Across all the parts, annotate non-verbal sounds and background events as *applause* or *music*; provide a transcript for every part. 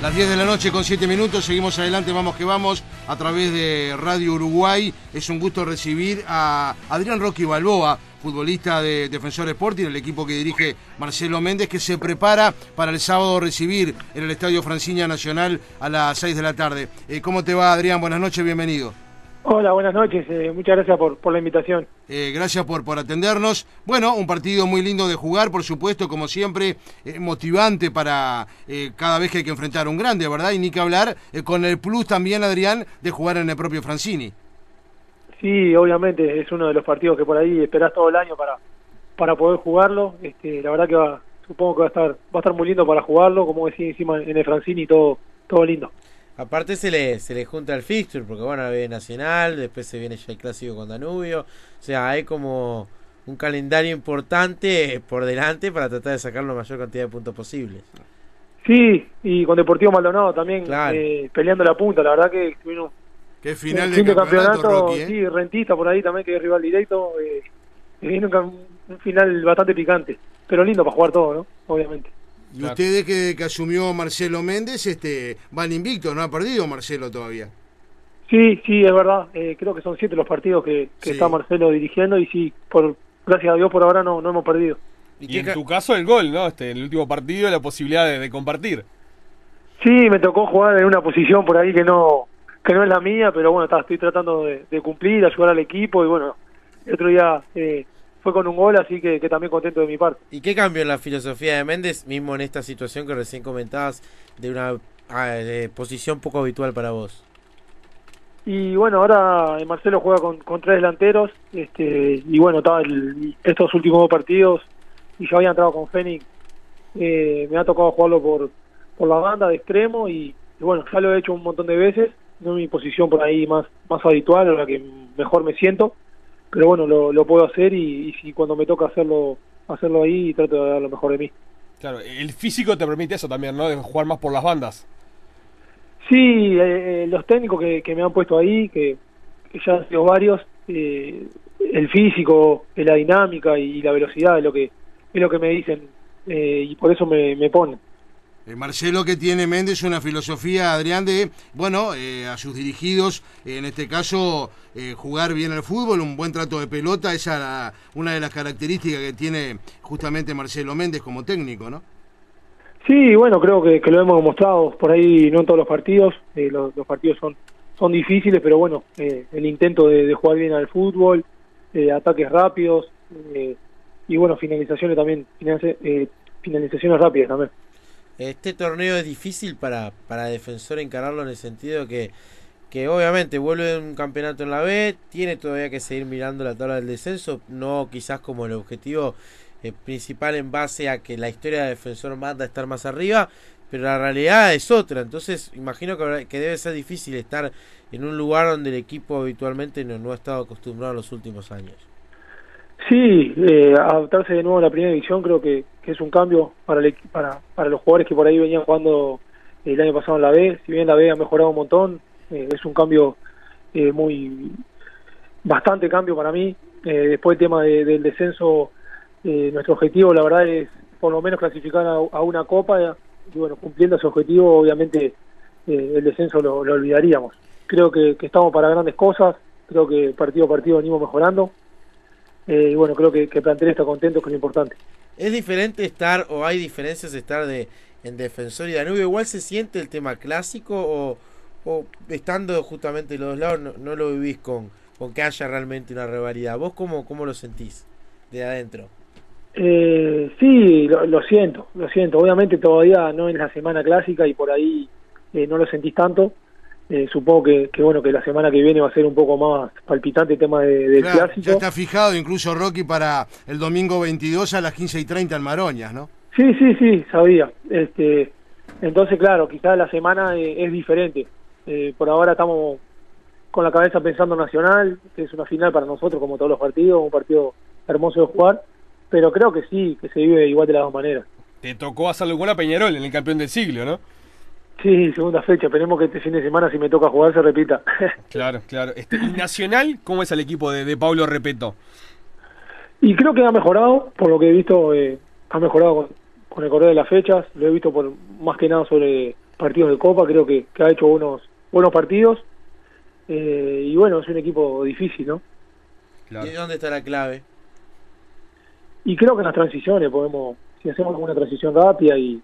Las 10 de la noche con 7 minutos, seguimos adelante, vamos que vamos, a través de Radio Uruguay. Es un gusto recibir a Adrián Rocky Balboa, futbolista de Defensor Sporting, el equipo que dirige Marcelo Méndez, que se prepara para el sábado recibir en el Estadio Franciña Nacional a las 6 de la tarde. Eh, ¿Cómo te va, Adrián? Buenas noches, bienvenido. Hola, buenas noches. Eh, muchas gracias por, por la invitación. Eh, gracias por, por atendernos. Bueno, un partido muy lindo de jugar, por supuesto, como siempre, eh, motivante para cada vez que hay que enfrentar a un grande, ¿verdad? Y ni que hablar con el plus también, Adrián, de jugar en el propio Francini. Sí, obviamente, es uno de los partidos que por ahí esperás todo el año para, para poder jugarlo. Este, la verdad que va, supongo que va a estar va a estar muy lindo para jugarlo, como decía encima en el Francini, todo, todo lindo. Aparte se le, se le junta el fixture, porque bueno, viene Nacional, después se viene ya el clásico con Danubio. O sea, hay como un calendario importante por delante para tratar de sacar la mayor cantidad de puntos posibles. Sí, y con Deportivo Maldonado también eh, peleando la punta, la verdad que tuvieron Qué final de campeonato, ¿eh? sí, Rentista por ahí también que es rival directo, eh, viene un, un, final bastante picante, pero lindo para jugar todo, ¿no? Obviamente. Y ustedes que, asumió Marcelo Méndez, este, van invictos, no ha perdido Marcelo todavía. Sí, sí, es verdad. Eh, creo que son siete los partidos que, está Marcelo dirigiendo y sí, por gracias a Dios por ahora no, no hemos perdido. Y, en tu caso el gol, ¿no? Este, el último partido, la posibilidad de, compartir. Sí, me tocó jugar en una posición por ahí que no que no es la mía, pero bueno, está, estoy tratando de, de cumplir, ayudar al equipo y bueno, el otro día eh, fue con un gol, así que, también contento de mi parte. ¿Y qué cambió en la filosofía de Méndez, mismo en esta situación que recién comentabas, de una ah, posición poco habitual para vos? Y bueno, ahora Marcelo juega con, con tres delanteros, este, y bueno, estaba estos últimos dos partidos, y yo había entrado con Fénix, eh, me ha tocado jugarlo por, por la banda de extremo, y, bueno, ya lo he hecho un montón de veces, no es mi posición por ahí más, más habitual, o la que mejor me siento, pero bueno, lo, lo puedo hacer y, si cuando me toca hacerlo hacerlo ahí trato de dar lo mejor de mí. Claro, el físico te permite eso también, ¿no? De jugar más por las bandas. Sí, eh, eh, los técnicos que, que, me han puesto ahí, que, ya han sido varios, eh, el físico, la dinámica y la velocidad es lo que es lo que me dicen y por eso me, me ponen. Eh, Marcelo que tiene Méndez una filosofía, Adrián, de, bueno, eh, a sus dirigidos, en este caso, eh, jugar bien al fútbol, un buen trato de pelota, esa es una de las características que tiene justamente Marcelo Méndez como técnico, ¿no? Sí, bueno, creo que, lo hemos demostrado por ahí, no en todos los partidos, los, partidos son, son difíciles, pero bueno, el intento de, jugar bien al fútbol, ataques rápidos y bueno, finalizaciones también, finalizaciones rápidas también. Este torneo es difícil para, para Defensor encararlo en el sentido que, que obviamente vuelve un campeonato en la B, tiene todavía que seguir mirando la tabla del descenso, no quizás como el objetivo eh, principal en base a que la historia de Defensor manda estar más arriba, pero la realidad es otra, entonces imagino que, que debe ser difícil estar en un lugar donde el equipo habitualmente no, no ha estado acostumbrado en los últimos años. Sí, eh, adaptarse de nuevo a la primera división creo que, es un cambio para, para, para los jugadores que por ahí venían jugando el año pasado en la B. Si bien la B ha mejorado un montón, eh, es un cambio eh, muy bastante cambio para mí. Eh, después el tema del descenso, nuestro objetivo la verdad es por lo menos clasificar a, una copa y bueno, cumpliendo ese objetivo obviamente el descenso lo, olvidaríamos. Creo que, que estamos para grandes cosas, creo que partido a partido venimos mejorando eh, y bueno, creo que, que plantel está contento, que es lo importante. ¿Es diferente estar o hay diferencias estar de en Defensor y Danubio? ¿Igual se siente el tema clásico o, estando justamente los dos lados no, lo vivís con, con que haya realmente una rivalidad? ¿Vos cómo, cómo lo sentís de adentro? Eh, sí, lo, siento, lo siento. Obviamente todavía no es la semana clásica y por ahí eh, no lo sentís tanto, eh, supongo que, bueno que la semana que viene va a ser un poco más palpitante el tema de, del clásico. Ya está fijado incluso Rocky para el domingo 22 a las 15 y 30 en Maroñas, ¿no? Sí, sí, sí, sabía. Este, entonces, claro, quizás la semana eh, es diferente. Eh, por ahora estamos con la cabeza pensando Nacional, que es una final para nosotros como todos los partidos, un partido hermoso de jugar, pero creo que sí, que se vive igual de las dos maneras. Te tocó hacerlo con a Peñarol en el campeón del siglo, ¿no? Sí, segunda fecha. Esperemos que este fin de semana, si me toca jugar, se repita. *laughs* claro, claro. Este, ¿Y Nacional, cómo es el equipo de, de Pablo Repeto? Y creo que ha mejorado, por lo que he visto, eh, ha mejorado con, el correr de las fechas. Lo he visto por más que nada sobre partidos de Copa, creo que, que ha hecho buenos, buenos partidos. Eh, y bueno, es un equipo difícil, ¿no? ¿Y dónde está la clave? Y creo que en las transiciones podemos, si hacemos alguna transición rápida y,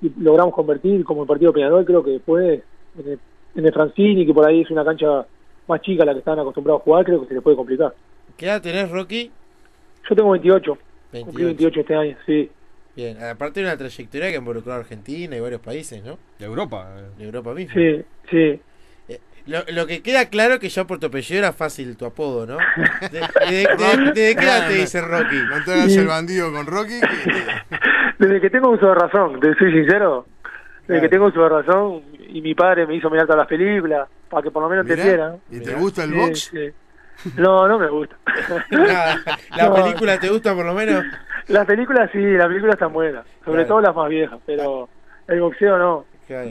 y logramos convertir como el partido Peñarol, creo que después en el, en el Francini, que por ahí es una cancha más chica a la que están acostumbrados a jugar, creo que se les puede complicar. ¿Qué edad tenés, Rocky? Yo tengo 28, 28. cumplí 28 este año, sí. Bien, aparte de una trayectoria que involucró a Argentina y varios países, ¿no? De Europa. De Europa misma. Sí, sí. Eh, Lo, lo que queda claro es que ya por tu apellido era fácil tu apodo, ¿no? *laughs* ¿De, de- de- de qué edad te dicen Rocky? No te hagas el bandido con Rocky. que *laughs* Desde que tengo uso de razón, te soy sincero, desde Claro. que tengo uso de razón y mi padre me hizo mirar todas las películas para que por lo menos Mirá, entendiera. ¿Y te Mirá. gusta el Sí, box? sí. No, no me gusta. Nada, *laughs* ¿La No. película te gusta por lo menos? las películas sí, las películas están buenas, sobre Claro. todo las más viejas, pero el boxeo no. Claro.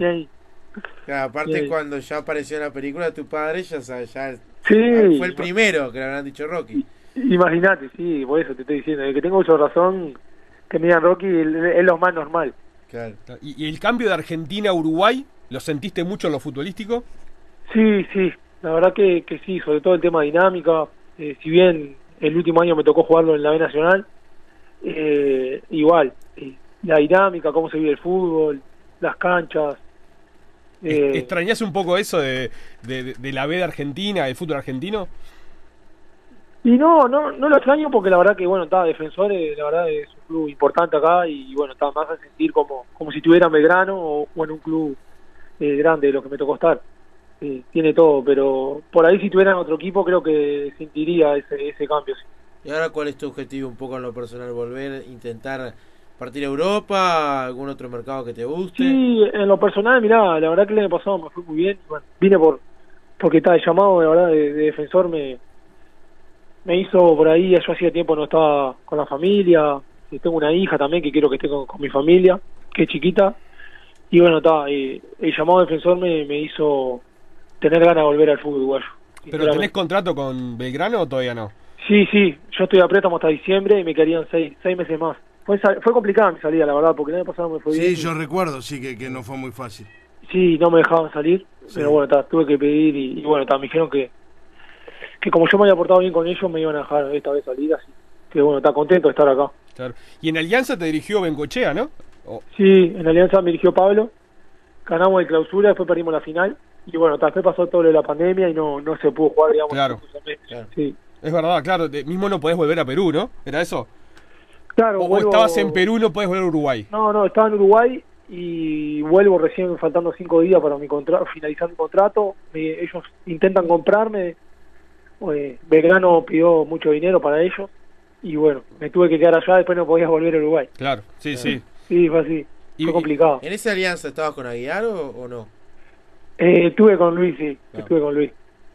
Claro, aparte Sí. cuando ya apareció la película tu padre ya, ya Sí, fue el primero que le habrán dicho Rocky. imagínate, sí, por eso te estoy diciendo, desde que tengo uso de razón, que me digan Rocky es es lo más normal. Claro. ¿Y, y el cambio de Argentina a Uruguay, lo sentiste mucho en lo futbolístico? Sí, sí, la verdad que, que sí, sobre todo el tema dinámica. eh, si bien el último año me tocó jugarlo en la B Nacional, eh, igual, eh, la dinámica, cómo se vive el fútbol, las canchas. eh, ¿Extrañás un poco eso de, de- de- de la B de Argentina, del fútbol argentino? Y no, no, no lo extraño porque la verdad que, bueno, está Defensores, la verdad es un club importante acá y, bueno, está más a sentir como, como si estuviera en Belgrano o, o en un club eh, grande, lo que me tocó estar. Eh, tiene todo, pero por ahí si tuviera en otro equipo creo que sentiría ese, ese cambio. sí. ¿Y ahora cuál es tu objetivo un poco en lo personal? ¿Volver, intentar partir a Europa? ¿Algún otro mercado que te guste? Sí, en lo personal, mirá, la verdad que el año pasado me fue muy bien. Bueno, vine por porque está el llamado, la verdad, de, de defensor me, me hizo por ahí, yo hacía tiempo no estaba con la familia, y tengo una hija también que quiero que esté con, con mi familia, que es chiquita, y bueno, está, eh, el llamado de defensor me, me hizo tener ganas de volver al fútbol uruguayo. ¿Pero tenés contrato con Belgrano o todavía no? Sí, sí, yo estoy a préstamo hasta diciembre y me quedarían seis, seis meses más. Fue, fue complicada mi salida, la verdad, porque el año pasado me fue bien. Sí, yo recuerdo, sí, que, que no fue muy fácil. Sí, no me dejaban salir, Sí. pero bueno, ta, tuve que pedir y, y bueno, ta, me dijeron que, que como yo me había portado bien con ellos, me iban a dejar esta vez salir, así que bueno, está contento de estar acá. Claro. Y en Alianza te dirigió Bencochea, ¿no? O- Sí, en Alianza me dirigió Pablo, ganamos de clausura, después perdimos la final y bueno, después pasó todo lo de la pandemia y no, no se pudo jugar, digamos. Claro. Claro. Sí. es verdad, claro, te- mismo no podés volver a Perú, ¿no? ¿Era eso? Claro, O, vuelvo- estabas en Perú, no podés volver a Uruguay. No, no, estaba en Uruguay y vuelvo recién faltando cinco días para mi contrato, finalizar mi contrato. Me- ellos intentan comprarme. Eh, Belgrano pidió mucho dinero para ellos y bueno, me tuve que quedar allá, después no podía volver a Uruguay. Claro, sí, sí. Sí, fue así, Y- fue complicado. ¿En esa alianza estabas con Aguilar o, o no? Eh, estuve con Luis, sí, Claro. estuve con Luis.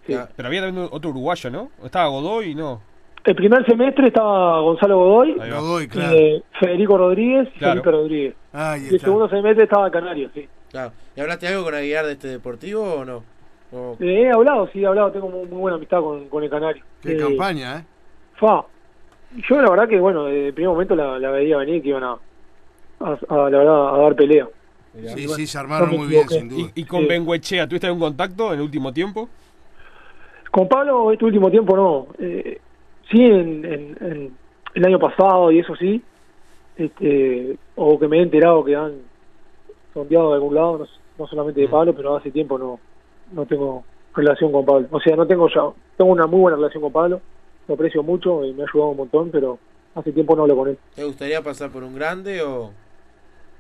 sí. Pero había también otro uruguayo, ¿no? Estaba Godoy, no. El primer semestre estaba Gonzalo Godoy. Godoy, claro. eh, Federico Rodríguez y Claro. Felipe Rodríguez. Ahí Y el segundo semestre estaba Canario, sí. claro. ¿Y hablaste algo con Aguilar de este deportivo o no? O- Eh, he hablado, sí, he hablado, tengo muy, muy buena amistad con, con el Canario. Qué Eh, campaña, ¿eh? Fa. Yo la verdad que, bueno, desde el primer momento la, la veía venir que iban a, a, a, la verdad, a dar pelea. Sí, bueno, sí, se armaron muy bien, sin duda. Y, y con Sí. Bengoechea, ¿tuviste algún contacto en el último tiempo? Con Pablo este último tiempo no. Eh, sí, en, en- en el año pasado y eso sí. Este, o que me he enterado que han sondeado de algún lado, no, no solamente de Mm. Pablo, pero hace tiempo no, no tengo relación con Pablo. O sea, no tengo ya, tengo una muy buena relación con Pablo, lo aprecio mucho y me ha ayudado un montón, pero hace tiempo no hablo con él. ¿Te gustaría pasar por un grande o...?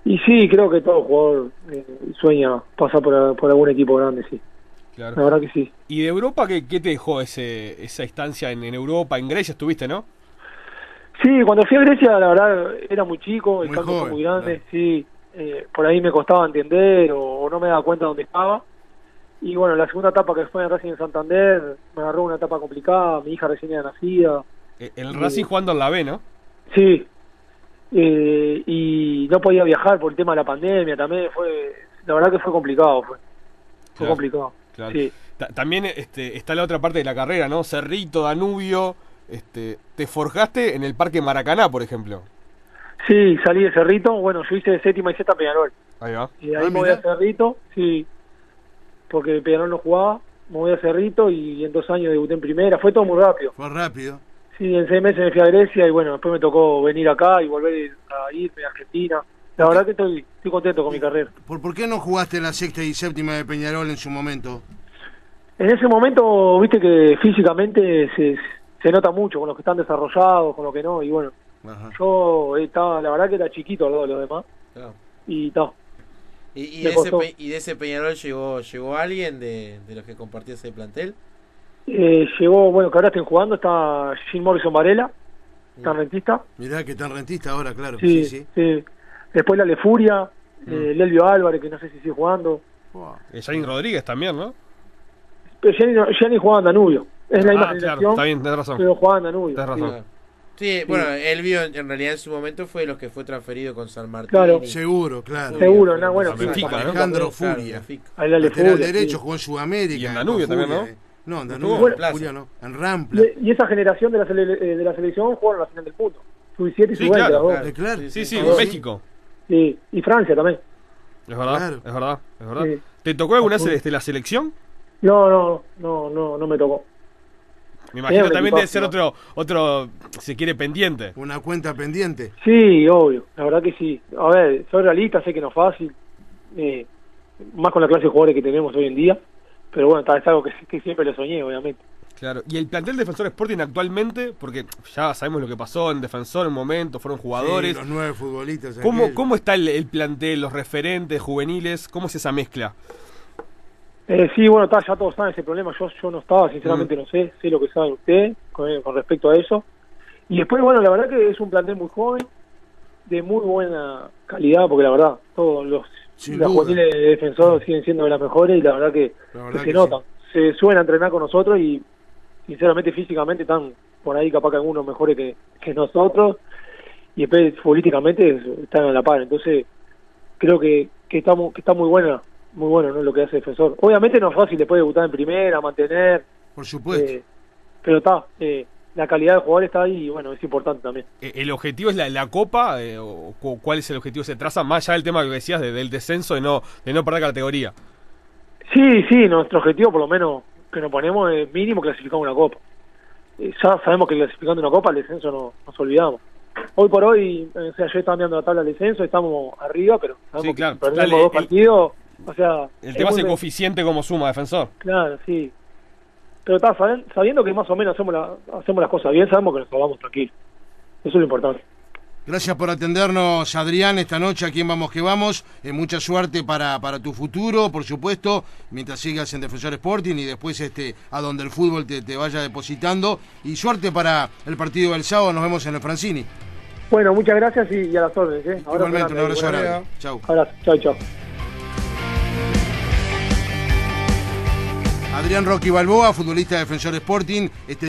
Y sí, creo que todo jugador eh, sueña pasar por, por algún equipo grande, sí. La Claro. verdad que sí. ¿Y de Europa qué, qué te dejó ese, esa instancia en, en Europa? En Grecia estuviste, ¿no? Sí, cuando fui a Grecia, la verdad, era muy chico, el Muy campo fue muy grande, claro. sí. eh, por ahí me costaba entender o, o no me daba cuenta dónde estaba. Y bueno, la segunda etapa que fue en Racing en Santander, me agarró una etapa complicada, mi hija recién era nacida. Eh, El Sí. Racing jugando en la B, ¿no? Sí. Eh, y no podía viajar por el tema de la pandemia también, fue, la verdad que fue complicado, fue, fue Claro, complicado. claro. Sí. Ta- También este, está la otra parte de la carrera, ¿no? Cerrito, Danubio. Este, te forjaste en el Parque Maracaná, por ejemplo. Sí, salí de Cerrito, bueno, yo hice de séptima y sexta Peñarol. Ahí va. Y ahí Ah, me voy mirá. a Cerrito, sí, porque Peñarol no jugaba, me voy a Cerrito y en dos años debuté en primera, fue todo muy rápido. Fue rápido. Sí, en seis meses me fui a Grecia y bueno, después me tocó venir acá y volver a irme a Argentina. La verdad que estoy, estoy contento con mi carrera. ¿Por, ¿Por qué no jugaste la sexta y séptima de Peñarol en su momento? En ese momento, viste que físicamente se, se nota mucho con los que están desarrollados, con los que no, y bueno, Ajá. yo estaba, la verdad que era chiquito al lado de los demás, Claro. y está. ¿Y, y de ese. Pe- y de ese Peñarol llegó llegó alguien de, de los que compartió ese plantel? Eh, llegó, bueno, que ahora estén jugando, está Jim Morrison Varela, está rentista. Mirá que tan rentista ahora, claro. Sí, Sí, sí. sí. Después la Lefuria, eh, Lelvio Álvarez, que no sé si sigue jugando. Wow. Eh, Rodríguez también, ¿no? Pero Gianni, jugaba en Danubio. Es la misma Ah, claro, generación, está bien, tenés razón. pero jugaba en Danubio. Tenés sí. razón. Claro. Sí, bueno, él vio en realidad en su momento fue de los que fue transferido con San Martín. Claro. Seguro, claro. Furia, Seguro, Furia, no, bueno, sí, Benfica, ¿no? Alejandro Claro, Furia. La Lateral Lefuria. derecho, sí. jugó en Sudamérica. Y en Danubio también, Furia, ¿no? eh. No, en Danubio, en Plaza. Furia no. En Rampla. Y, y esa generación de la, sele- eh, de la selección jugaron la final del punto. Sub-17 y Sí, sub-20. claro, claro. Claro. Sí, sí, sí. en México. Sí, y Francia también. Es verdad, Claro. es verdad, es verdad. Sí. ¿Te tocó alguna vez este, la selección? No, no, no, no, no me tocó. Me imagino también debe ser otro, otro, si quiere, pendiente. Una cuenta pendiente. Sí, obvio, la verdad que sí. A ver, soy realista, sé que no es fácil, eh, más con la clase de jugadores que tenemos hoy en día, pero bueno, está- es algo que, que siempre lo soñé, obviamente. Claro. Y el plantel Defensor Sporting actualmente, porque ya sabemos lo que pasó en Defensor en un momento, fueron jugadores. Sí, los nueve futbolistas. ¿Cómo. ¿Cómo está el, el plantel, los referentes juveniles? ¿Cómo es esa mezcla? Eh, sí, bueno, está, ya todos saben ese problema, yo, yo no estaba, Mm. sinceramente no sé, sé lo que saben ustedes con, con respecto a eso. Y después, bueno, la verdad que es un plantel muy joven, de muy buena calidad, porque la verdad, todos los, Sin juveniles de defensor siguen siendo de las mejores y la verdad que, La verdad que se que notan. Se suelen a entrenar con nosotros y sinceramente físicamente están por ahí capaz que algunos mejores que, que nosotros y después futbolísticamente están a la par. Entonces creo que, que, estamos, que está muy buena muy bueno ¿no? lo que hace defensor. Obviamente no es fácil después debutar en primera, mantener, Por supuesto. eh, pero está, eh, la calidad del jugador está ahí y bueno, es importante también. Eh, ¿El objetivo es la, la Copa? eh, o cu- ¿Cuál es el objetivo? ¿Se traza más allá del tema que decías de- del descenso, de no, de no perder categoría? Sí, sí, nuestro objetivo por lo menos que nos ponemos es mínimo clasificar una copa. Ya sabemos que clasificando una copa el descenso no nos olvidamos. Hoy por hoy, o sea, yo estaba mirando la tabla del descenso, estamos arriba, pero sabemos Sí, claro. que perdemos Dale, dos el- partidos, o sea... El tema es el coeficiente como suma, Defensor. Claro, sí. Pero está, sabiendo que más o menos hacemos, la- hacemos las cosas bien, sabemos que nos vamos tranquilos. Eso es lo importante. Gracias por atendernos, Adrián, esta noche aquí en Vamos que Vamos. Eh, mucha suerte para, para tu futuro, por supuesto, mientras sigas en Defensor Sporting y después este a donde el fútbol te, te vaya depositando. Y suerte para el partido del sábado, nos vemos en el Francini. Bueno, muchas gracias y, y a las órdenes. ¿eh? Igualmente, un abrazo grande. Chau. Abrazo. Chao, chao. Adrián Rocky Balboa, futbolista de Defensor Sporting. Este